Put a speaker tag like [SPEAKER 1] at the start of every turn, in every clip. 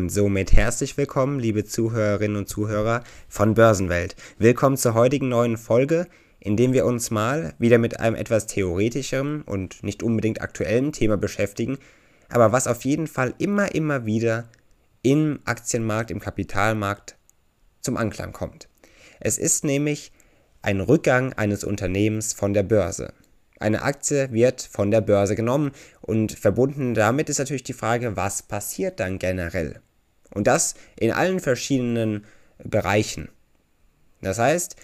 [SPEAKER 1] Und somit herzlich willkommen, liebe Zuhörerinnen und Zuhörer von Börsenwelt. Willkommen zur heutigen neuen Folge, in dem wir uns mal wieder mit einem etwas theoretischeren und nicht unbedingt aktuellen Thema beschäftigen, aber was auf jeden Fall immer, immer wieder im Aktienmarkt, im Kapitalmarkt zum Anklang kommt. Es ist nämlich ein Rückgang eines Unternehmens von der Börse. Eine Aktie wird von der Börse genommen und verbunden damit ist natürlich die Frage, was passiert dann generell? Und das in allen verschiedenen Bereichen. Das heißt,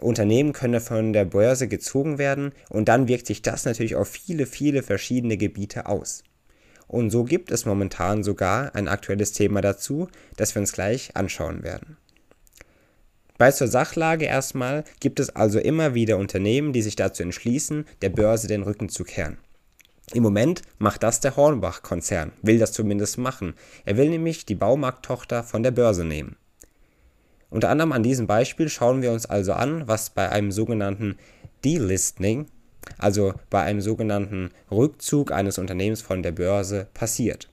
[SPEAKER 1] Unternehmen können von der Börse gezogen werden und dann wirkt sich das natürlich auf viele, viele verschiedene Gebiete aus. Und so gibt es momentan sogar ein aktuelles Thema dazu, das wir uns gleich anschauen werden. Bei zur Sachlage erstmal gibt es also immer wieder Unternehmen, die sich dazu entschließen, der Börse den Rücken zu kehren. Im Moment macht das der Hornbach-Konzern, will das zumindest machen. Er will nämlich die Baumarkttochter von der Börse nehmen. Unter anderem an diesem Beispiel schauen wir uns also an, was bei einem sogenannten Delisting, also bei einem sogenannten Rückzug eines Unternehmens von der Börse, passiert.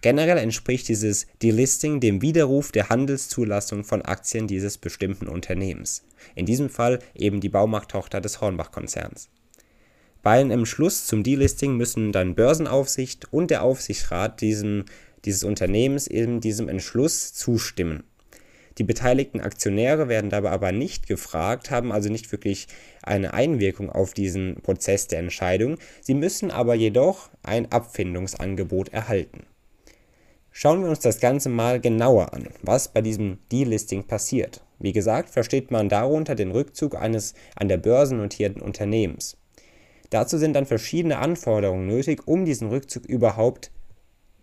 [SPEAKER 1] Generell entspricht dieses Delisting dem Widerruf der Handelszulassung von Aktien dieses bestimmten Unternehmens, in diesem Fall eben die Baumarkttochter des Hornbach-Konzerns. Bei einem Entschluss zum Delisting müssen dann Börsenaufsicht und der Aufsichtsrat diesem, dieses Unternehmens eben diesem Entschluss zustimmen. Die beteiligten Aktionäre werden dabei aber nicht gefragt, haben also nicht wirklich eine Einwirkung auf diesen Prozess der Entscheidung. Sie müssen aber jedoch ein Abfindungsangebot erhalten. Schauen wir uns das Ganze mal genauer an, was bei diesem Delisting passiert. Wie gesagt, versteht man darunter den Rückzug eines an der Börse notierten Unternehmens. Dazu sind dann verschiedene Anforderungen nötig, um diesen Rückzug überhaupt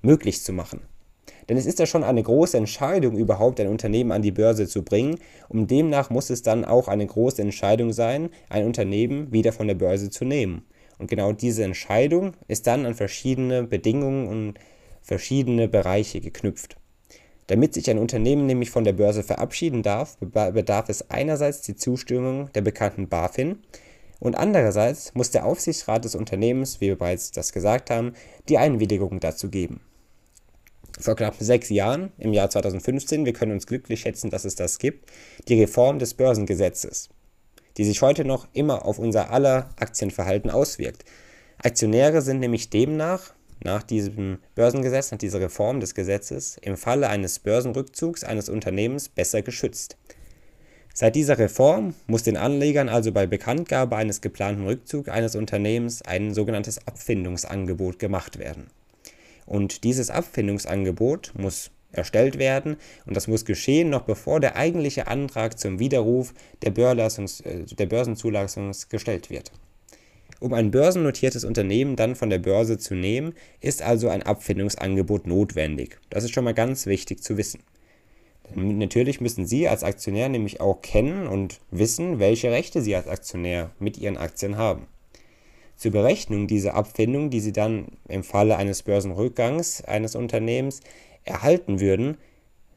[SPEAKER 1] möglich zu machen. Denn es ist ja schon eine große Entscheidung, überhaupt ein Unternehmen an die Börse zu bringen, und demnach muss es dann auch eine große Entscheidung sein, ein Unternehmen wieder von der Börse zu nehmen. Und genau diese Entscheidung ist dann an verschiedene Bedingungen und verschiedene Bereiche geknüpft. Damit sich ein Unternehmen nämlich von der Börse verabschieden darf, bedarf es einerseits die Zustimmung der bekannten BaFin und andererseits muss der Aufsichtsrat des Unternehmens, wie wir bereits das gesagt haben, die Einwilligung dazu geben. Vor knapp sechs Jahren, im Jahr 2015, wir können uns glücklich schätzen, dass es das gibt, die Reform des Börsengesetzes, die sich heute noch immer auf unser aller Aktienverhalten auswirkt. Aktionäre sind nämlich demnach nach diesem Börsengesetz, nach dieser Reform des Gesetzes im Falle eines Börsenrückzugs eines Unternehmens besser geschützt. Seit dieser Reform muss den Anlegern also bei Bekanntgabe eines geplanten Rückzugs eines Unternehmens ein sogenanntes Abfindungsangebot gemacht werden. Und dieses Abfindungsangebot muss erstellt werden und das muss geschehen, noch bevor der eigentliche Antrag zum Widerruf der, äh, der Börsenzulassung gestellt wird. Um ein börsennotiertes Unternehmen dann von der Börse zu nehmen, ist also ein Abfindungsangebot notwendig. Das ist schon mal ganz wichtig zu wissen. Natürlich müssen Sie als Aktionär nämlich auch kennen und wissen, welche Rechte Sie als Aktionär mit Ihren Aktien haben. Zur Berechnung dieser Abfindung, die Sie dann im Falle eines Börsenrückgangs eines Unternehmens erhalten würden,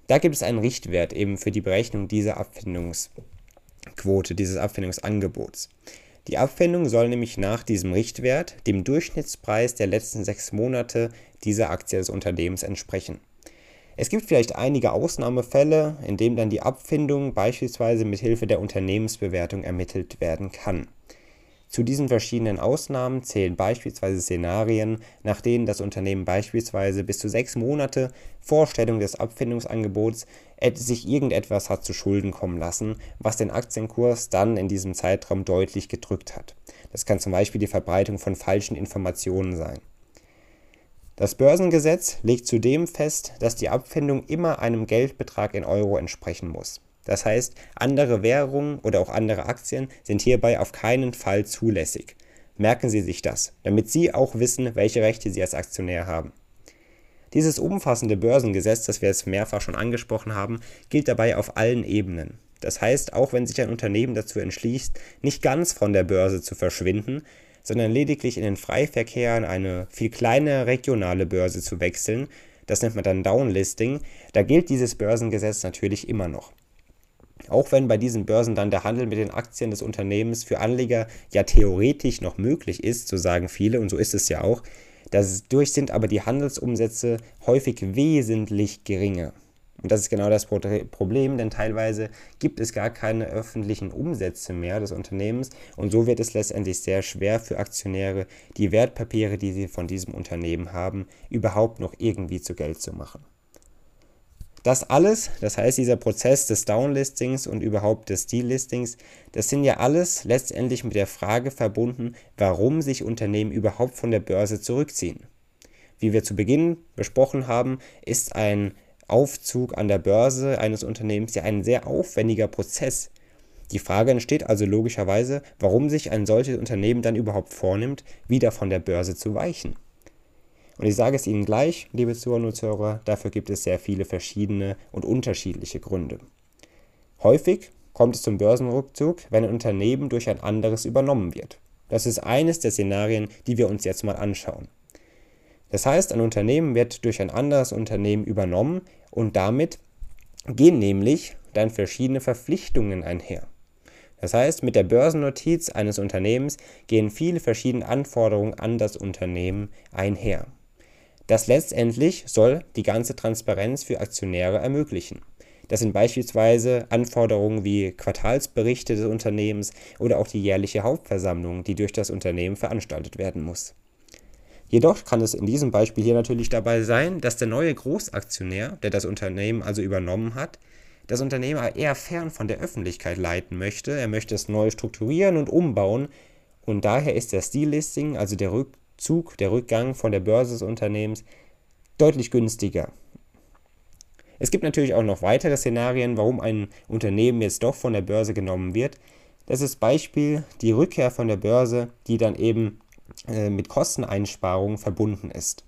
[SPEAKER 1] da gibt es einen Richtwert eben für die Berechnung dieser Abfindungsquote, dieses Abfindungsangebots. Die Abfindung soll nämlich nach diesem Richtwert dem Durchschnittspreis der letzten sechs Monate dieser Aktie des Unternehmens entsprechen. Es gibt vielleicht einige Ausnahmefälle, in denen dann die Abfindung beispielsweise mit Hilfe der Unternehmensbewertung ermittelt werden kann. Zu diesen verschiedenen Ausnahmen zählen beispielsweise Szenarien, nach denen das Unternehmen beispielsweise bis zu sechs Monate vor Stellung des Abfindungsangebots sich irgendetwas hat zu Schulden kommen lassen, was den Aktienkurs dann in diesem Zeitraum deutlich gedrückt hat. Das kann zum Beispiel die Verbreitung von falschen Informationen sein. Das Börsengesetz legt zudem fest, dass die Abfindung immer einem Geldbetrag in Euro entsprechen muss. Das heißt, andere Währungen oder auch andere Aktien sind hierbei auf keinen Fall zulässig. Merken Sie sich das, damit Sie auch wissen, welche Rechte Sie als Aktionär haben. Dieses umfassende Börsengesetz, das wir jetzt mehrfach schon angesprochen haben, gilt dabei auf allen Ebenen. Das heißt, auch wenn sich ein Unternehmen dazu entschließt, nicht ganz von der Börse zu verschwinden, sondern lediglich in den Freiverkehr an eine viel kleinere regionale Börse zu wechseln, das nennt man dann Downlisting, da gilt dieses Börsengesetz natürlich immer noch. Auch wenn bei diesen Börsen dann der Handel mit den Aktien des Unternehmens für Anleger ja theoretisch noch möglich ist, so sagen viele, und so ist es ja auch, dadurch sind aber die Handelsumsätze häufig wesentlich geringer. Und das ist genau das Problem, denn teilweise gibt es gar keine öffentlichen Umsätze mehr des Unternehmens und so wird es letztendlich sehr schwer für Aktionäre, die Wertpapiere, die sie von diesem Unternehmen haben, überhaupt noch irgendwie zu Geld zu machen. Das alles, das heißt dieser Prozess des Downlistings und überhaupt des Delistings, das sind ja alles letztendlich mit der Frage verbunden, warum sich Unternehmen überhaupt von der Börse zurückziehen. Wie wir zu Beginn besprochen haben, ist ein Aufzug an der Börse eines Unternehmens ja ein sehr aufwendiger Prozess. Die Frage entsteht also logischerweise, warum sich ein solches Unternehmen dann überhaupt vornimmt, wieder von der Börse zu weichen. Und ich sage es Ihnen gleich, liebe Zuhörer und Zuhörer, dafür gibt es sehr viele verschiedene und unterschiedliche Gründe. Häufig kommt es zum Börsenrückzug, wenn ein Unternehmen durch ein anderes übernommen wird. Das ist eines der Szenarien, die wir uns jetzt mal anschauen. Das heißt, ein Unternehmen wird durch ein anderes Unternehmen übernommen und damit gehen nämlich dann verschiedene Verpflichtungen einher. Das heißt, mit der Börsennotiz eines Unternehmens gehen viele verschiedene Anforderungen an das Unternehmen einher. Das letztendlich soll die ganze Transparenz für Aktionäre ermöglichen. Das sind beispielsweise Anforderungen wie Quartalsberichte des Unternehmens oder auch die jährliche Hauptversammlung, die durch das Unternehmen veranstaltet werden muss. Jedoch kann es in diesem Beispiel hier natürlich dabei sein, dass der neue Großaktionär, der das Unternehmen also übernommen hat, das Unternehmen eher fern von der Öffentlichkeit leiten möchte. Er möchte es neu strukturieren und umbauen und daher ist das Delisting, also der Rückzug, der Rückgang von der Börse des Unternehmens, deutlich günstiger. Es gibt natürlich auch noch weitere Szenarien, warum ein Unternehmen jetzt doch von der Börse genommen wird. Das ist Beispiel die Rückkehr von der Börse, die dann eben äh, mit Kosteneinsparungen verbunden ist.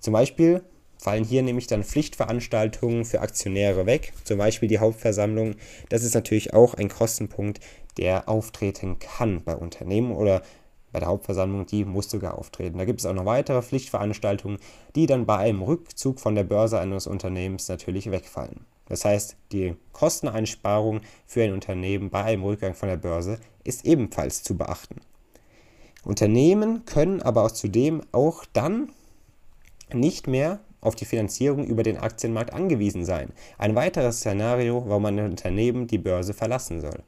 [SPEAKER 1] Zum Beispiel fallen hier nämlich dann Pflichtveranstaltungen für Aktionäre weg, zum Beispiel die Hauptversammlung. Das ist natürlich auch ein Kostenpunkt, der auftreten kann bei Unternehmen oder bei der Hauptversammlung, die muss sogar auftreten. Da gibt es auch noch weitere Pflichtveranstaltungen, die dann bei einem Rückzug von der Börse eines Unternehmens natürlich wegfallen. Das heißt, die Kosteneinsparung für ein Unternehmen bei einem Rückgang von der Börse ist ebenfalls zu beachten. Unternehmen können aber auch zudem auch dann nicht mehr auf die Finanzierung über den Aktienmarkt angewiesen sein. Ein weiteres Szenario, warum ein Unternehmen die Börse verlassen soll.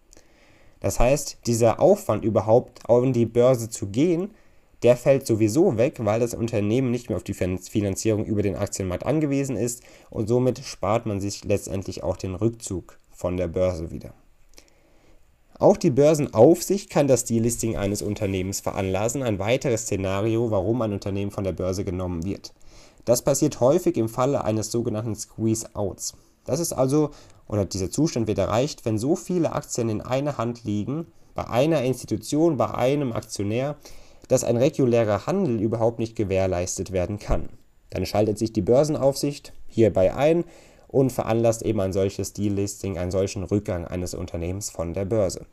[SPEAKER 1] Das heißt, dieser Aufwand überhaupt auf die Börse zu gehen, der fällt sowieso weg, weil das Unternehmen nicht mehr auf die Finanzierung über den Aktienmarkt angewiesen ist und somit spart man sich letztendlich auch den Rückzug von der Börse wieder. Auch die Börsenaufsicht kann das Delisting eines Unternehmens veranlassen, ein weiteres Szenario, warum ein Unternehmen von der Börse genommen wird. Das passiert häufig im Falle eines sogenannten Squeeze-Outs. Das ist also, oder dieser Zustand wird erreicht, wenn so viele Aktien in einer Hand liegen, bei einer Institution, bei einem Aktionär, dass ein regulärer Handel überhaupt nicht gewährleistet werden kann. Dann schaltet sich die Börsenaufsicht hierbei ein und veranlasst eben ein solches Delisting, einen solchen Rückgang eines Unternehmens von der Börse.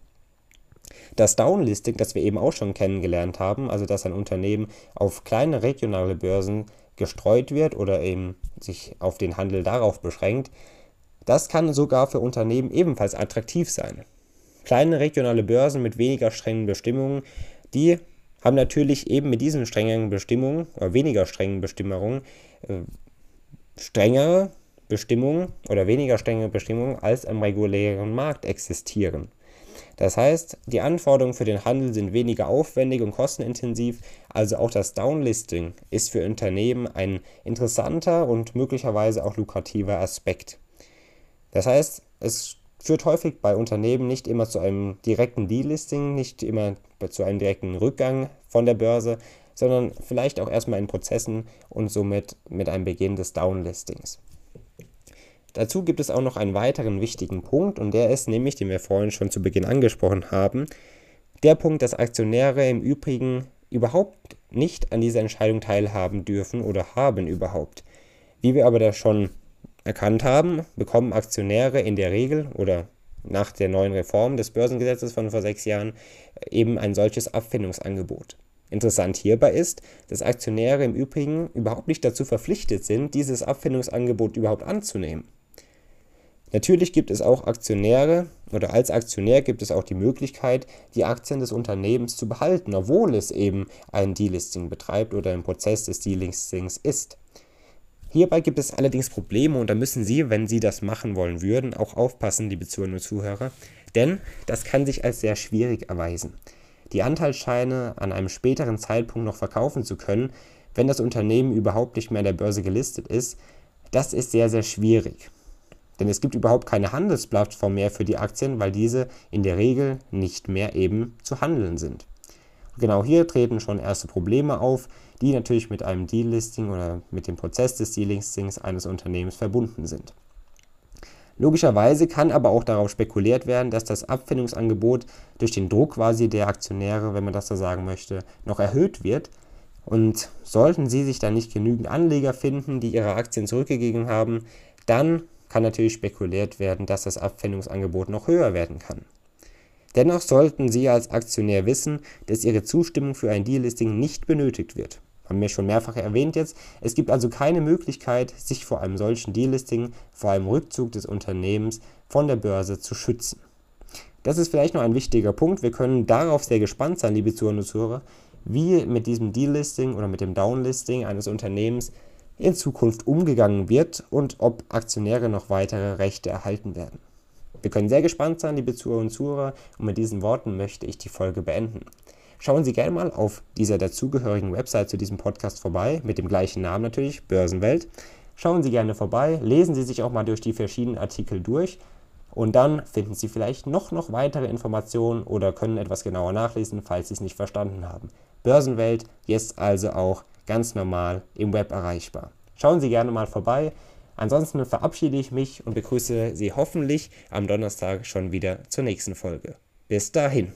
[SPEAKER 1] Das Downlisting, das wir eben auch schon kennengelernt haben, also dass ein Unternehmen auf kleine regionale Börsen gestreut wird oder eben sich auf den Handel darauf beschränkt, das kann sogar für Unternehmen ebenfalls attraktiv sein. Kleine regionale Börsen mit weniger strengen Bestimmungen, die haben natürlich eben mit diesen strengen Bestimmungen oder weniger strengen Bestimmungen äh, strengere Bestimmungen oder weniger strenge Bestimmungen als am regulären Markt existieren. Das heißt, die Anforderungen für den Handel sind weniger aufwendig und kostenintensiv, also auch das Downlisting ist für Unternehmen ein interessanter und möglicherweise auch lukrativer Aspekt. Das heißt, es führt häufig bei Unternehmen nicht immer zu einem direkten Delisting, nicht immer zu einem direkten Rückgang von der Börse, sondern vielleicht auch erstmal in Prozessen und somit mit einem Beginn des Downlistings. Dazu gibt es auch noch einen weiteren wichtigen Punkt und der ist nämlich, den wir vorhin schon zu Beginn angesprochen haben, der Punkt, dass Aktionäre im Übrigen überhaupt nicht an dieser Entscheidung teilhaben dürfen oder haben überhaupt. Wie wir aber da schon erkannt haben, bekommen Aktionäre in der Regel oder nach der neuen Reform des Börsengesetzes von vor sechs Jahren eben ein solches Abfindungsangebot. Interessant hierbei ist, dass Aktionäre im Übrigen überhaupt nicht dazu verpflichtet sind, dieses Abfindungsangebot überhaupt anzunehmen. Natürlich gibt es auch Aktionäre oder als Aktionär gibt es auch die Möglichkeit, die Aktien des Unternehmens zu behalten, obwohl es eben ein Delisting betreibt oder im Prozess des Delistings ist. Hierbei gibt es allerdings Probleme und da müssen Sie, wenn Sie das machen wollen würden, auch aufpassen, liebe Zuhörer und Zuhörer, denn das kann sich als sehr schwierig erweisen. Die Anteilsscheine an einem späteren Zeitpunkt noch verkaufen zu können, wenn das Unternehmen überhaupt nicht mehr an der Börse gelistet ist, das ist sehr, sehr schwierig. Denn es gibt überhaupt keine Handelsplattform mehr für die Aktien, weil diese in der Regel nicht mehr eben zu handeln sind. genau hier treten schon erste Probleme auf, die natürlich mit einem Delisting oder mit dem Prozess des Delistings eines Unternehmens verbunden sind. Logischerweise kann aber auch darauf spekuliert werden, dass das Abfindungsangebot durch den Druck quasi der Aktionäre, wenn man das so sagen möchte, noch erhöht wird. Und sollten sie sich dann nicht genügend Anleger finden, die ihre Aktien zurückgegeben haben, dann kann natürlich spekuliert werden, dass das Abfindungsangebot noch höher werden kann. Dennoch sollten Sie als Aktionär wissen, dass Ihre Zustimmung für ein Delisting nicht benötigt wird haben wir schon mehrfach erwähnt jetzt. Es gibt also keine Möglichkeit, sich vor einem solchen Delisting, vor einem Rückzug des Unternehmens von der Börse zu schützen. Das ist vielleicht noch ein wichtiger Punkt. Wir können darauf sehr gespannt sein, liebe Zuhörer und Zuhörer, wie mit diesem Delisting oder mit dem Downlisting eines Unternehmens in Zukunft umgegangen wird und ob Aktionäre noch weitere Rechte erhalten werden. Wir können sehr gespannt sein, liebe Zuhörer und Zuhörer, und mit diesen Worten möchte ich die Folge beenden. Schauen Sie gerne mal auf dieser dazugehörigen Website zu diesem Podcast vorbei, mit dem gleichen Namen natürlich, Börsenwelt. Schauen Sie gerne vorbei, lesen Sie sich auch mal durch die verschiedenen Artikel durch und dann finden Sie vielleicht noch, noch weitere Informationen oder können etwas genauer nachlesen, falls Sie es nicht verstanden haben. Börsenwelt jetzt also auch ganz normal im Web erreichbar. Schauen Sie gerne mal vorbei. Ansonsten verabschiede ich mich und begrüße Sie hoffentlich am Donnerstag schon wieder zur nächsten Folge. Bis dahin.